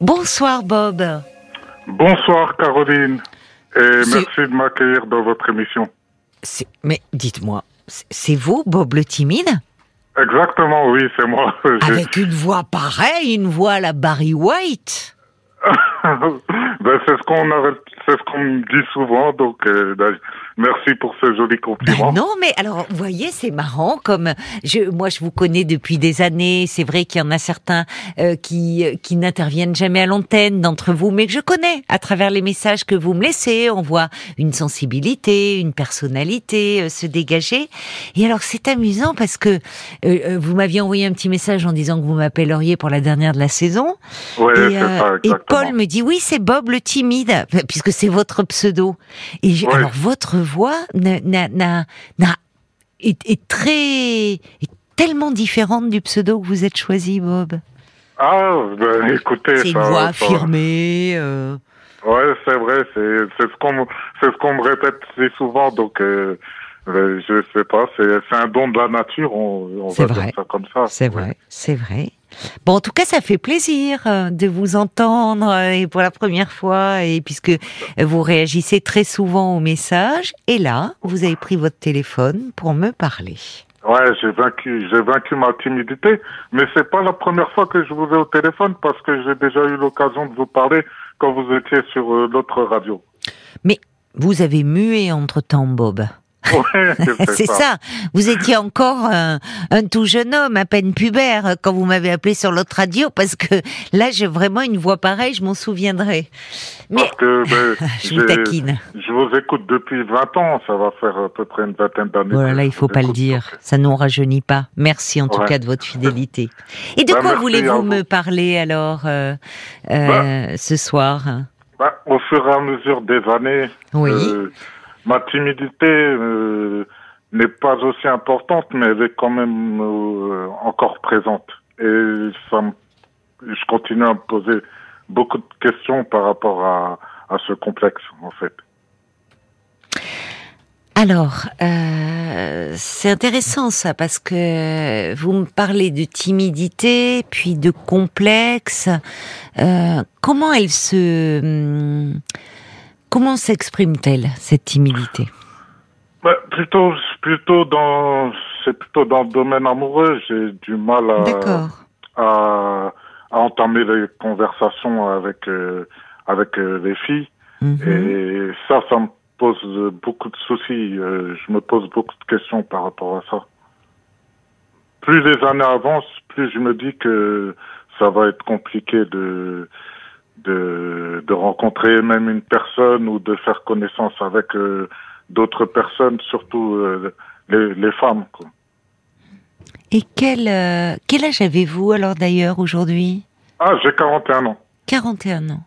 Bonsoir Bob. Bonsoir Caroline et merci de m'accueillir dans votre émission. Mais dites-moi, c'est vous Bob le timide? Exactement, oui, c'est moi. Avec une voix pareille, une voix à la Barry White. ben, c'est ce qu'on ce me dit souvent, donc euh, ben, Merci pour ce joli compliment. Ben non, mais alors, vous voyez, c'est marrant. Comme je, moi, je vous connais depuis des années. C'est vrai qu'il y en a certains euh, qui qui n'interviennent jamais à l'antenne d'entre vous, mais que je connais à travers les messages que vous me laissez. On voit une sensibilité, une personnalité euh, se dégager. Et alors, c'est amusant parce que euh, vous m'aviez envoyé un petit message en disant que vous m'appelleriez pour la dernière de la saison. Ouais, et, ça, et Paul me dit oui, c'est Bob le timide, puisque c'est votre pseudo. Et alors votre voix n'a, est, très, est tellement différente du pseudo que vous êtes choisi, Bob. Ah, ben, écoutez, c'est une voix affirmée. Euh... Ouais, c'est vrai, c'est, c'est ce qu'on, c'est ce qu'on me répète assez souvent, donc. Euh, ben, je sais pas, c'est, c'est un don de la nature, on, on va vrai. dire ça comme ça. C'est vrai, c'est vrai. Bon, en tout cas, ça fait plaisir euh, de vous entendre euh, et pour la première fois, et puisque vous réagissez très souvent aux messages, et là, vous avez pris votre téléphone pour me parler. Ouais, j'ai vaincu, j'ai vaincu ma timidité, mais c'est pas la première fois que je vous ai au téléphone parce que j'ai déjà eu l'occasion de vous parler quand vous étiez sur euh, l'autre radio. Mais vous avez mué entre temps, Bob. c'est ça. Vous étiez encore un, tout jeune homme, à peine pubère, quand vous m'avez appelé sur l'autre radio, parce que là, j'ai vraiment une voix pareille, je m'en souviendrai. Mais parce que, ben, je vous taquine. Je vous écoute depuis 20 ans, ça va faire à peu près une vingtaine d'années. Voilà, là, il faut pas le dire, ça ne nous rajeunit pas. Merci en tout cas de votre fidélité. Et de ben, quoi voulez-vous me parler alors euh, euh, ben, ce soir? Au fur et à mesure des années. Oui. Euh, ma timidité euh, n'est pas aussi importante, mais elle est quand même euh, encore présente. Et je continue à me poser beaucoup de questions par rapport à, ce complexe, en fait. Alors, euh, c'est intéressant ça parce que vous me parlez de timidité, puis de complexe. Comment elle se hum, Comment s'exprime-t-elle cette timidité? Bah, Plutôt, plutôt dans, c'est plutôt dans le domaine amoureux. J'ai du mal à, à, à, entamer les conversations avec euh, avec euh, les filles. Mhm. Et ça, ça me pose beaucoup de soucis. Euh, je me pose beaucoup de questions par rapport à ça. Plus les années avancent, plus je me dis que ça va être compliqué de de, de rencontrer même une personne ou de faire connaissance avec euh, d'autres personnes, surtout euh, les, les, femmes. Quoi. Et quel, euh, quel âge avez-vous alors d'ailleurs aujourd'hui? Ah, j'ai 41 ans. 41 ans.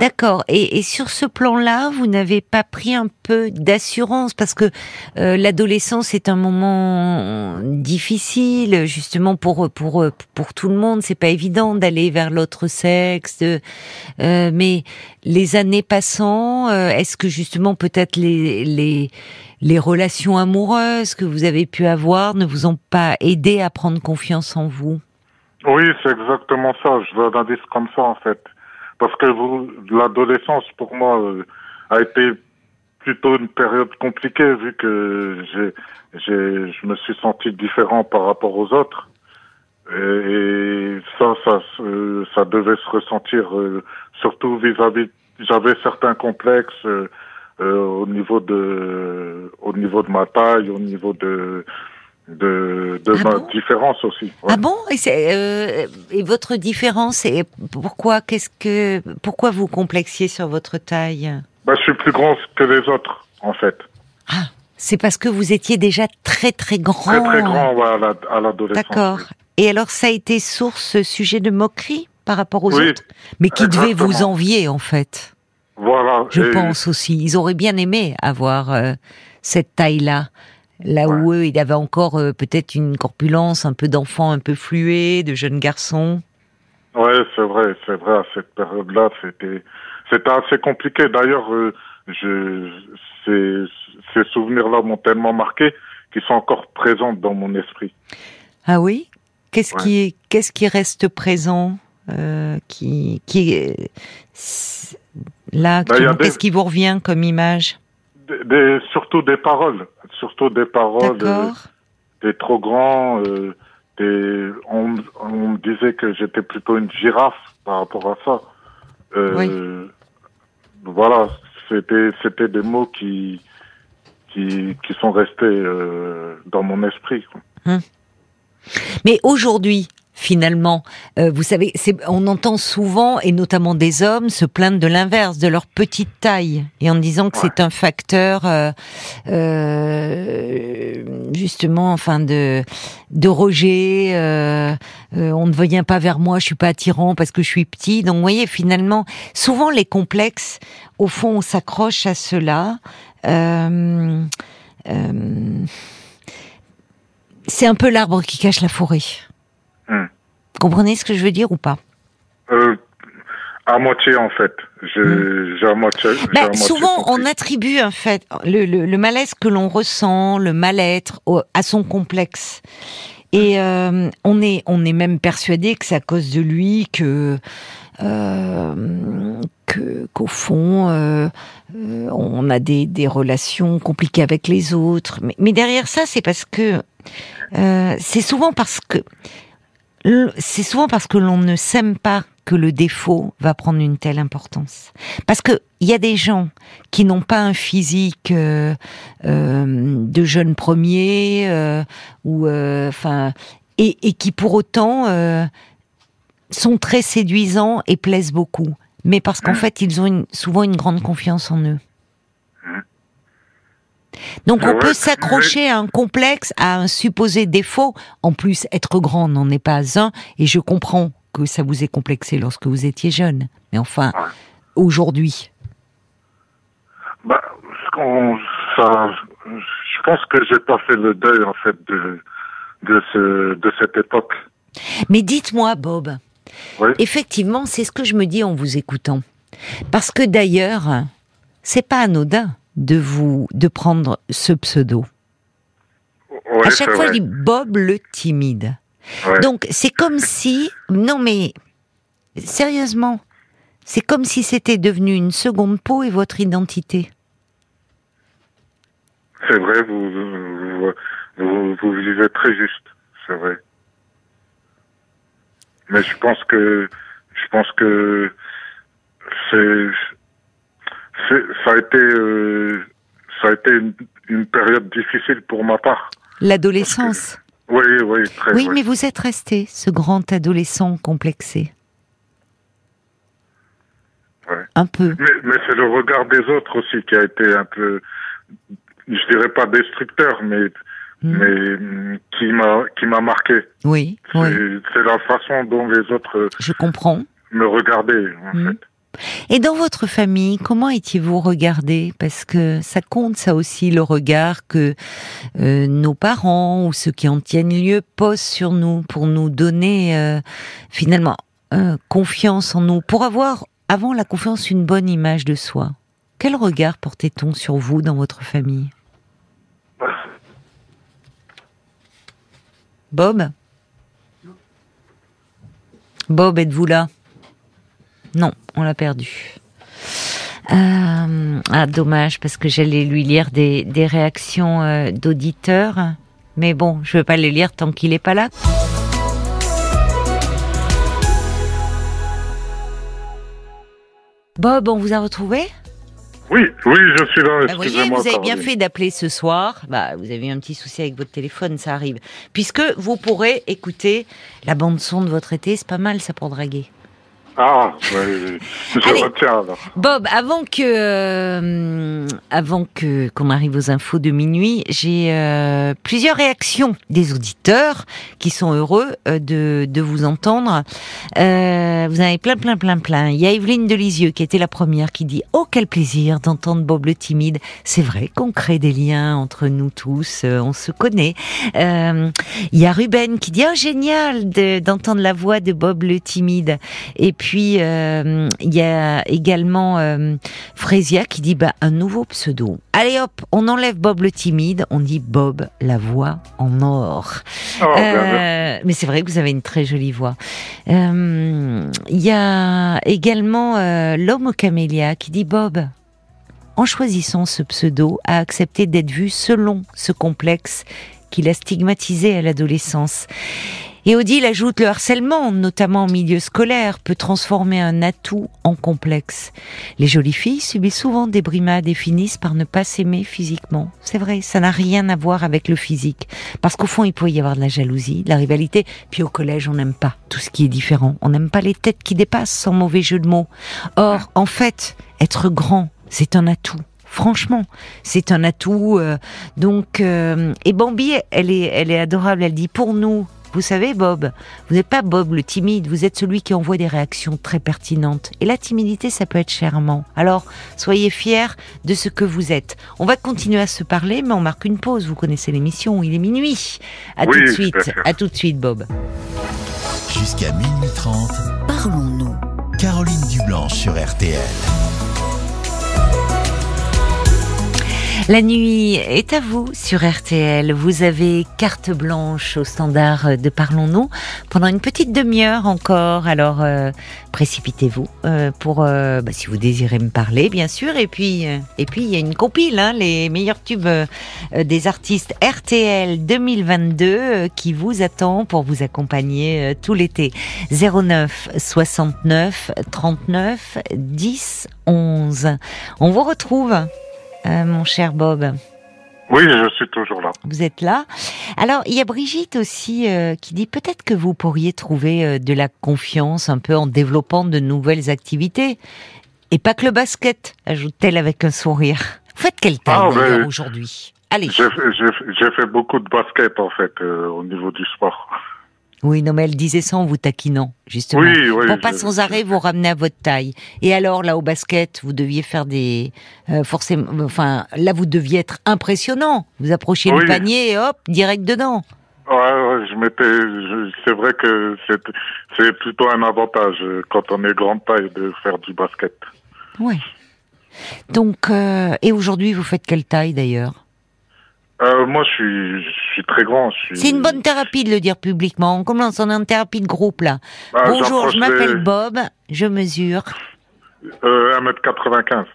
D'accord. Et, et, sur ce plan-là, vous n'avez pas pris un peu d'assurance parce que euh, l'adolescence est un moment difficile, justement pour pour pour tout le monde. C'est pas évident d'aller vers l'autre sexe. Euh, mais les années passant, euh, est-ce que justement peut-être les les les relations amoureuses que vous avez pu avoir ne vous ont pas aidé à prendre confiance en vous? Oui, c'est exactement ça. Je veux un indice comme ça en fait parce que l'adolescence pour moi euh, a été plutôt une période compliquée vu que j'ai, j'ai, je me suis senti différent par rapport aux autres. Et, ça, ça, ça devait se ressentir euh, surtout vis-à-vis. J'avais certains complexes euh, au niveau de, au niveau de ma taille, au niveau de de, de ah ma différence aussi. Ah bon? Et, euh, et, votre différence et pourquoi qu'est-ce que pourquoi vous complexiez sur votre taille? Bah, je suis plus grand que les autres en fait. Ah, c'est parce que vous étiez déjà très très grand. Très très grand à l'adolescence. D'accord. Et alors ça a été source sujet de moquerie par rapport aux autres, mais qui devait vous envier en fait? Voilà. Je pense aussi. Ils auraient bien aimé avoir euh, cette taille-là. Là où eux, il y avait encore euh, peut-être une corpulence, un peu d'enfant, un peu fluet, de jeunes garçons. Ouais, c'est vrai, c'est vrai. À cette période-là, c'était, c'était assez compliqué. D'ailleurs, euh, je, ces, ces souvenirs-là m'ont tellement marqué qu'ils sont encore présents dans mon esprit. Ah oui? Qu'est-ce qui, qu'est-ce qui reste présent qui, qui là, bah, qu'est-ce qui vous revient comme image? Des, Surtout des paroles, surtout des paroles, des trop grands. des, on, on me disait que j'étais plutôt une girafe par rapport à ça. Euh, Voilà, c'était c'était des mots qui qui, qui sont restés euh, dans mon esprit. Hum. Mais aujourd'hui, finalement. Euh, vous savez, on entend souvent, et notamment des hommes, se plaindre de l'inverse, de leur petite taille, et en disant que c'est un facteur, euh, euh, justement, enfin de de rejet. on ne vient pas vers moi, je suis pas attirant parce que je suis petit. Donc, vous voyez, finalement, souvent les complexes, au fond, on s'accroche à cela. c'est un peu l'arbre qui cache la forêt. Hmm. Comprenez ce que je veux dire ou pas? Euh, À moitié en fait. J'ai à moitié. Ben, souvent, on attribue en fait le, le, malaise que l'on ressent, le mal-être, à son complexe. Et euh, on est on est même persuadé que c'est à cause de lui que euh, qu'au fond euh, on a des, des relations compliquées avec les autres. Mais, mais derrière ça, c'est parce que c'est souvent parce que c'est souvent parce que l'on ne s'aime pas que le défaut va prendre une telle importance. Parce que il y a des gens qui n'ont pas un physique euh, euh, de jeune premier euh, ou enfin et, et, qui pour autant sont très séduisants et plaisent beaucoup, mais parce qu'en mmh. fait ils ont une, souvent une grande confiance en eux. Donc on peut s'accrocher à un complexe, à un supposé défaut. En plus, être grand n'en est pas un. Et je comprends que ça vous ait complexé lorsque vous étiez jeune. Mais enfin, aujourd'hui. Bah, je pense que j'ai pas fait le deuil en fait de de, ce, de cette époque. Mais dites-moi, Bob. Effectivement, c'est ce que je me dis en vous écoutant. Parce que d'ailleurs, c'est pas anodin de vous de prendre ce pseudo. à chaque fois, je dis Bob le timide. Donc c'est comme si non mais sérieusement, c'est comme si c'était devenu une seconde peau et votre identité. C'est vrai, vous vous, vous vivez très juste, c'est vrai. Mais je pense que je pense que c'est ça a été, euh, ça a été une, période difficile pour ma part. L'adolescence. Oui, oui, très. Oui, mais vous êtes resté ce grand adolescent complexé. Ouais. Un peu. Mais, c'est le regard des autres aussi qui a été un peu, je dirais pas destructeur, mais hmm. mais qui m'a qui m'a marqué. Oui. C'est la façon dont les autres. Je comprends. Me regardaient en hmm. fait. Et dans votre famille, comment étiez-vous regardé? Parce que ça compte ça aussi, le regard que euh, nos parents ou ceux qui en tiennent lieu posent sur nous pour nous donner euh, finalement euh, confiance en nous, pour avoir avant la confiance une bonne image de soi. Quel regard portait-on sur vous dans votre famille? Bob? Bob, êtes-vous là? Non, on l'a perdu. Euh, ah, dommage, parce que j'allais lui lire des, réactions euh, d'auditeurs. Mais bon, je ne veux pas les lire tant qu'il n'est pas là. Bob, on vous a retrouvé? Oui, oui, je suis là. Bah, voyez, vous avez bien fait d'appeler ce soir. Bah, vous avez eu un petit souci avec votre téléphone, ça arrive. Puisque vous pourrez écouter la bande son de votre été, c'est pas mal ça pour draguer. Ah, je retiens alors. Bob, avant que, euh, avant que qu'on arrive aux infos de minuit, j'ai euh, plusieurs réactions des auditeurs qui sont heureux euh, de, de vous entendre. vous en avez plein, plein, plein, plein. Il y a Evelyne Delisieux qui était la première qui dit oh quel plaisir d'entendre Bob le timide. C'est vrai qu'on crée des liens entre nous tous, on se connaît. il y a Ruben qui dit oh génial d'entendre la voix de Bob le timide. Et puis puis il y a également Frésia qui dit bah un nouveau pseudo. Allez hop, on enlève Bob le timide, on dit Bob la voix en or. Oh, mais c'est vrai que vous avez une très jolie voix. Il y a également l'homme au camélia qui dit Bob en choisissant ce pseudo, a accepté d'être vu selon ce complexe qu'il a stigmatisé à l'adolescence. Et Odile ajoute le harcèlement, notamment en milieu scolaire, peut transformer un atout en complexe. Les jolies filles subissent souvent des brimades et finissent par ne pas s'aimer physiquement. C'est vrai, ça n'a rien à voir avec le physique. Parce qu'au fond, il peut y avoir de la jalousie, de la rivalité. Puis au collège, on n'aime pas tout ce qui est différent. On n'aime pas les têtes qui dépassent, sans mauvais jeu de mots. Or, en fait, être grand, c'est un atout. Franchement, c'est un atout. Euh, donc, euh, et Bambi, elle est, elle est adorable. Elle dit pour nous, vous savez, Bob, vous n'êtes pas Bob le timide, vous êtes celui qui envoie des réactions très pertinentes. Et la timidité, ça peut être charmant. Alors, soyez fiers de ce que vous êtes. On va continuer à se parler, mais on marque une pause. Vous connaissez l'émission, il est minuit. À tout de suite. À tout de suite, Bob. Jusqu'à minuit 30, parlons-nous. Caroline Dublanche sur RTL. La nuit est à vous sur RTL. Vous avez carte blanche au standard de Parlons-nous pendant une petite demi-heure encore. Alors euh, précipitez-vous euh, pour euh, bah, si vous désirez me parler, bien sûr. Et puis et puis il y a une compile, hein, les meilleurs tubes des artistes RTL 2022 qui vous attend pour vous accompagner tout l'été. 09 69 39 10 11. On vous retrouve euh, mon cher Bob. Oui, je suis toujours là. Vous êtes là. Alors, il y a Brigitte aussi euh, qui dit peut-être que vous pourriez trouver euh, de la confiance un peu en développant de nouvelles activités. Et pas que le basket, ajoute-t-elle avec un sourire. Vous faites quelle taille ah, aujourd'hui? Allez. J'ai fait beaucoup de basket en fait au niveau du sport. Oui, non, mais elle disait ça en vous taquinant, justement. Oui, oui, Pour pas sans arrêt vous ramener à votre taille. Et alors, là, au basket, vous deviez faire des... Euh, forcément... Enfin, là, vous deviez être impressionnant. Vous approchiez le panier et hop, direct dedans. Ouais, je m'étais... C'est vrai que c'est plutôt un avantage euh, quand on est grande taille de faire du basket. Oui. Donc, euh, et aujourd'hui, vous faites quelle taille, d'ailleurs? Euh, moi, je suis, je suis très grand. C'est une bonne thérapie de le dire publiquement. On commence, on est en thérapie de groupe là. Bah, Bonjour, je m'appelle Bob, je mesure. Euh, 1m95.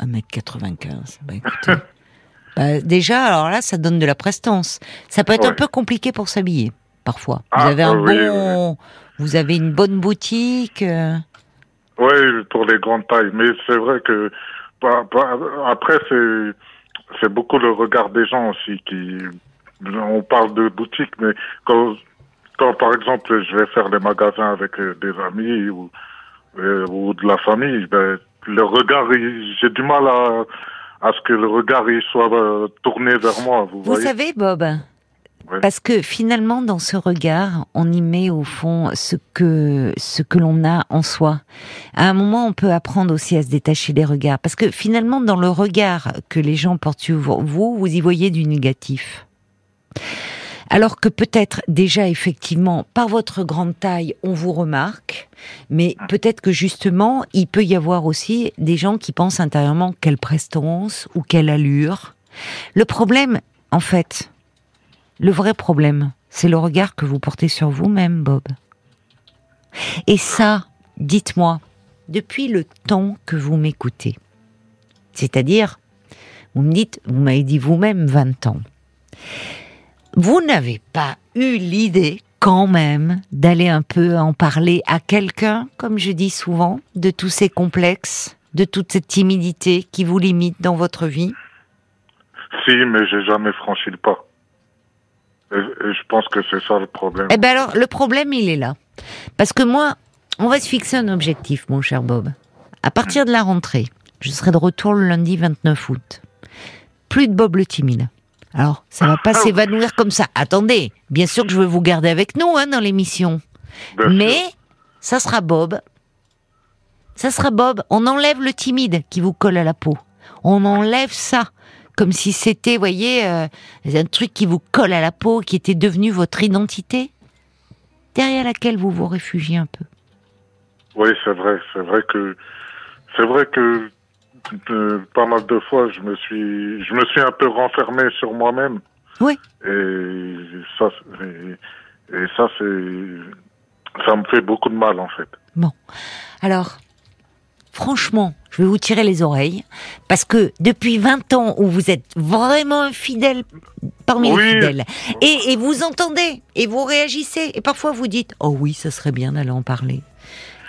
1m95, bah écoutez. bah, déjà, alors là, ça donne de la prestance. Ça peut être un peu compliqué pour s'habiller, parfois. Vous ah, avez un bon. Vous avez une bonne boutique. Euh. Oui, pour les grandes tailles. Mais c'est vrai que. Bah, bah, après, c'est c'est beaucoup le regard des gens aussi qui on parle de boutique mais quand quand par exemple je vais faire des magasins avec euh, des amis ou euh, ou de la famille ben le regard j'ai du mal à à ce que le regard il soit euh, tourné vers moi vous, vous savez Bob parce que finalement, dans ce regard, on y met au fond ce que ce que l'on a en soi. À un moment, on peut apprendre aussi à se détacher des regards, parce que finalement, dans le regard que les gens portent sur vous, vous y voyez du négatif. Alors que peut-être déjà effectivement par votre grande taille on vous remarque, mais peut-être que justement il peut y avoir aussi des gens qui pensent intérieurement quelle prestance ou quelle allure. Le problème, en fait, le vrai problème, c'est le regard que vous portez sur vous-même, Bob. Et ça, dites-moi, depuis le temps que vous m'écoutez, c'est-à-dire, vous me dites, vous m'avez dit vous-même 20 ans, vous n'avez pas eu l'idée quand même d'aller un peu en parler à quelqu'un, comme je dis souvent, de tous ces complexes, de toute cette timidité qui vous limite dans votre vie? Si, mais j'ai jamais franchi le pas je pense que c'est ça le problème. Eh ben alors, le problème, il est là. Parce que moi, on va se fixer un objectif, mon cher Bob. À partir de la rentrée, je serai de retour le lundi 29 août. Plus de Bob le timide. Alors, ça va pas ah s'évanouir comme ça. Attendez, bien sûr que je veux vous garder avec nous hein, dans l'émission. Mais ça sera Bob. Ça sera Bob. On enlève le timide qui vous colle à la peau. On enlève ça comme si c'était, voyez, euh, un truc qui vous colle à la peau, qui était devenu votre identité, derrière laquelle vous vous réfugiez un peu. Oui, c'est vrai. C'est vrai que c'est vrai que pas mal de fois, je me suis je me suis un peu renfermé sur moi-même. Oui. Et ça, et ça c'est ça me fait beaucoup de mal en fait. Bon, alors franchement, je vais vous tirer les oreilles, parce que depuis 20 ans où vous êtes vraiment un fidèle parmi les fidèles, et, vous entendez, et vous réagissez, et parfois vous dites, oh oui, ça serait bien d'aller en parler.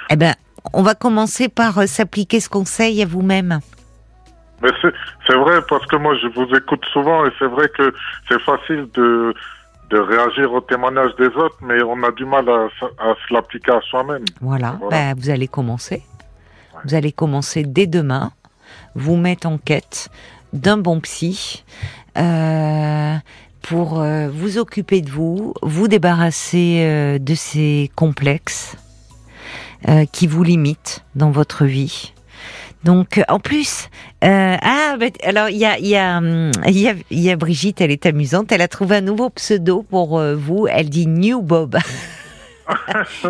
Eh ben, on va commencer par euh, s'appliquer ce conseil à vous-même. Mais c'est vrai, parce que moi, je vous écoute souvent, et c'est vrai que c'est facile de, de réagir au témoignage des autres, mais on a du mal à, à se l'appliquer à soi-même. Voilà, Ben, vous allez commencer. Vous allez commencer dès demain, vous mettre en quête d'un bon psy euh, pour euh, vous occuper de vous, vous débarrasser euh, de ces complexes qui vous limitent dans votre vie. Donc, en plus, ah, bah, alors il y a, y, a, y, a, y a Brigitte, elle est amusante. Elle a trouvé un nouveau pseudo pour vous. Elle dit New Bob.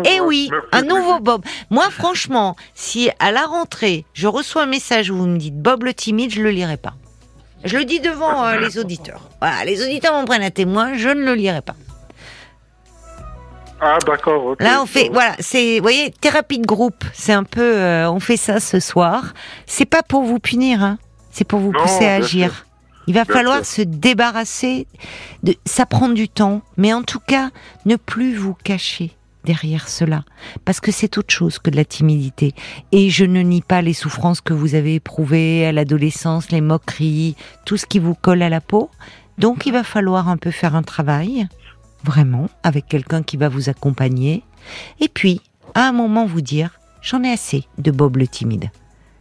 Eh oui, un nouveau Bob. Moi, franchement, si à la rentrée, je reçois un message où vous me dites Bob le timide, je le lirai pas. Je le dis devant euh, les auditeurs. Voilà, les auditeurs m'en prennent à témoin, je ne le lirai pas. Ah d'accord. Là on fait voilà c'est vous voyez thérapie de groupe c'est un peu euh, on fait ça ce soir c'est pas pour vous punir hein c'est pour vous pousser à agir. Il va falloir se débarrasser de ça prend du temps mais en tout cas ne plus vous cacher derrière cela, parce que c'est autre chose que de la timidité. Et je ne nie pas les souffrances que vous avez éprouvées à l'adolescence, les moqueries, tout ce qui vous colle à la peau. Donc il va falloir un peu faire un travail, vraiment, avec quelqu'un qui va vous accompagner. Et puis, à un moment, vous dire, j'en ai assez de Bob le timide.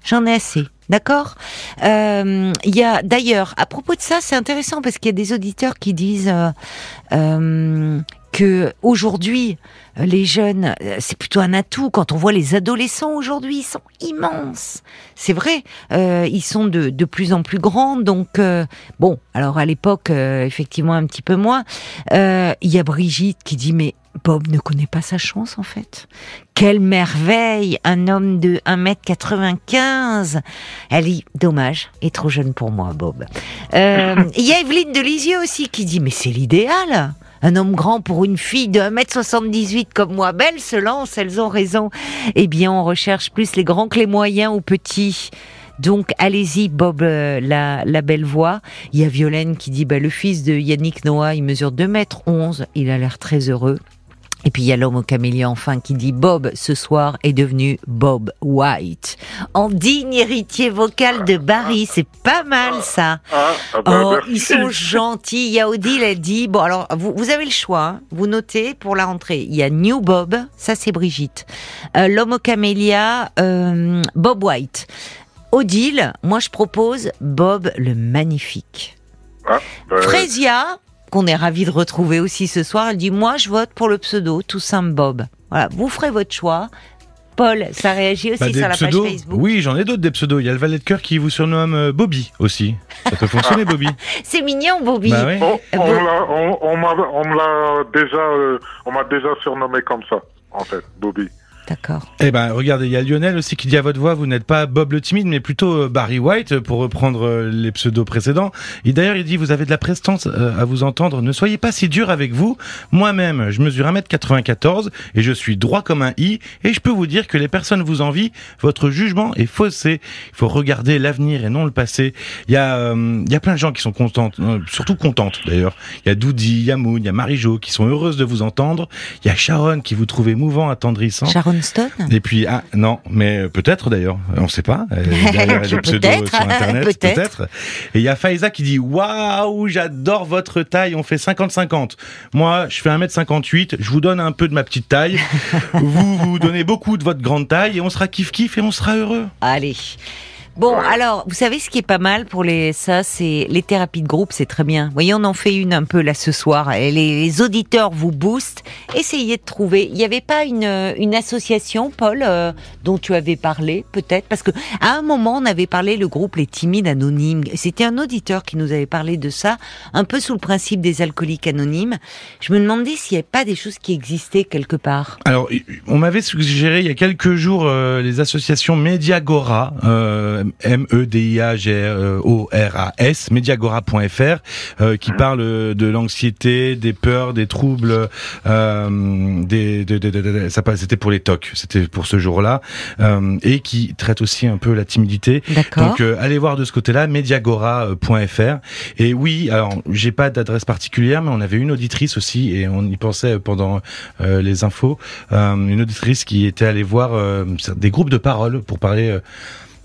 J'en ai assez. D'accord euh, Il y a d'ailleurs, à propos de ça, c'est intéressant parce qu'il y a des auditeurs qui disent euh, euh, que aujourd'hui les jeunes euh, c'est plutôt un atout quand on voit les adolescents aujourd'hui ils sont immenses. C'est vrai euh, ils sont de, de plus en plus grands donc euh, bon alors à l'époque effectivement un petit peu moins. Il y a Brigitte qui dit mais Bob ne connaît pas sa chance en fait. Quelle merveille Un homme de 1m95 Elle dit, dommage, est trop jeune pour moi Bob. Il y a Evelyne de Lisieux aussi qui dit, mais c'est l'idéal un homme grand pour une fille de 1m78 comme moi, belle se lance, elles ont raison. Eh bien, on recherche plus les grands que les moyens ou petits. Donc allez-y, Bob, euh, la, la, belle voix. Il y a Violaine qui dit, bah, le fils de Yannick Noah, il mesure 2 m 11, il a l'air très heureux. Et puis il y a l'homme au camélia enfin qui dit Bob ce soir est devenu Bob White. En digne héritier vocal de Barry, c'est pas mal ça. Ah, ah, bah, oh, ils sont gentils. Il y a Odile, elle dit bon alors vous, vous avez le choix, hein. vous notez pour la rentrée. Il y a New Bob, ça c'est Brigitte. Euh, l'homme au camélia, euh, Bob White. Odile, moi je propose Bob le magnifique. Ah, bah, Frésia, qu'on est ravi de retrouver aussi ce soir. Elle dit moi je vote pour le pseudo tout simple Bob. Voilà, vous ferez votre choix. Paul, ça réagit aussi bah, sur la page Facebook. Oui, j'en ai d'autres des pseudos. Il y a le valet de cœur qui vous surnomme euh, Bobby aussi. Ça peut fonctionner, Bobby. C'est mignon, Bobby. Bah on, on, m'a déjà, euh, on m'a déjà surnommé comme ça, en fait, Bobby. D'accord. Eh ben, regardez, il y a Lionel aussi qui dit à votre voix, vous n'êtes pas Bob le timide, mais plutôt euh, Barry White, pour reprendre euh, les pseudos précédents. Et d'ailleurs, il dit, vous avez de la prestance euh, à vous entendre. Ne soyez pas si dur avec vous. Moi-même, je mesure 1m94 et je suis droit comme un i. Et je peux vous dire que les personnes vous envient. Votre jugement est faussé. Il faut regarder l'avenir et non le passé. Il y a, il y a plein de gens qui sont contentes, surtout contentes d'ailleurs. Il y a Doudi, il y a Moon, il y a Marie-Jo qui sont heureuses de vous entendre. Il y a Sharon qui vous trouvez mouvant, attendrissant. Et puis, ah, non, mais peut-être d'ailleurs, on ne sait pas. Il y a des pseudos sur Internet, peut-être. et il y a Faiza qui dit Waouh, j'adore votre taille, on fait 50-50. Moi, je fais 1m58, je vous donne un peu de ma petite taille. vous vous donnez beaucoup de votre grande taille et on sera kiff-kiff et on sera heureux. Allez. Bon, alors, vous savez ce qui est pas mal pour les ça, c'est les thérapies de groupe, c'est très bien. Vous voyez, on en fait une un peu là ce soir. Les, les auditeurs vous boostent. Essayez de trouver. Il n'y avait pas une, une association, Paul, euh, dont tu avais parlé, peut-être, parce que à un moment, on avait parlé le groupe Les Timides Anonymes. C'était un auditeur qui nous avait parlé de ça, un peu sous le principe des alcooliques anonymes. Je me demandais s'il n'y avait pas des choses qui existaient quelque part. Alors, on m'avait suggéré il y a quelques jours euh, les associations Mediagora. Euh, M-E-D-I-A-G-O-R-A-S, mediagora.fr, euh, qui parle de l'anxiété, des peurs, des troubles, euh, des, de, ça c'était pour les TOC, c'était pour ce jour-là, euh, et qui traite aussi un peu la timidité. Donc allez voir de ce côté-là, mediagora.fr. Et oui, alors j'ai pas d'adresse particulière, mais on avait une auditrice aussi, et on y pensait pendant les infos, une auditrice qui était allée voir des groupes de parole pour parler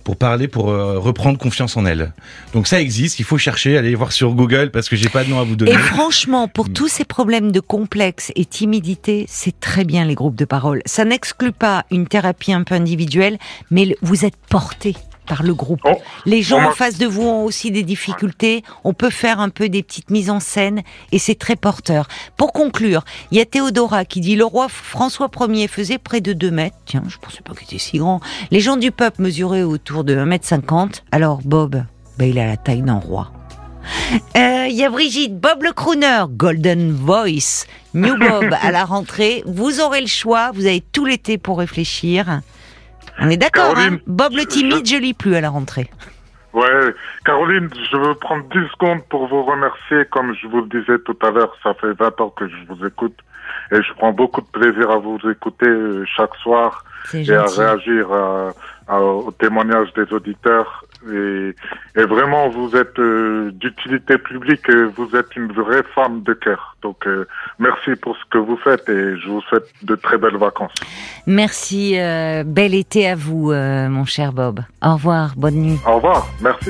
pour parler, pour euh, reprendre confiance en elle. Donc ça existe, il faut chercher, aller voir sur Google parce que j'ai pas de nom à vous donner. Et franchement, pour tous ces problèmes de complexe et timidité, c'est très bien les groupes de parole. Ça n'exclut pas une thérapie un peu individuelle, mais vous êtes porté par le groupe. Oh. Les gens en face de vous ont aussi des difficultés. On peut faire un peu des petites mises en scène et c'est très porteur. Pour conclure, il y a Théodora qui dit le roi François Ier faisait près de 2 mètres. Tiens, je pensais pas qu'il était si grand. Les gens du peuple mesuraient autour de 1 mètre 50. Alors Bob, ben, il a la taille d'un roi. Euh, il y a Brigitte, Bob le crooner, Golden Voice, New Bob à la rentrée. Vous aurez le choix, vous avez tout l'été pour réfléchir. On est d'accord, hein Bob le timide, je lis plus à la rentrée. Ouais, Caroline, je veux prendre 10 secondes pour vous remercier. Comme je vous le disais tout à l'heure, ça fait 20 ans que je vous écoute et je prends beaucoup de plaisir à vous écouter euh, chaque soir et à réagir aux témoignages des auditeurs. Et, vraiment, vous êtes euh, d'utilité publique et vous êtes une vraie femme de cœur. Donc, euh, merci pour ce que vous faites et je vous souhaite de très belles vacances. Merci. bel été à vous, mon cher Bob. Au revoir. Bonne nuit. Au revoir. Merci.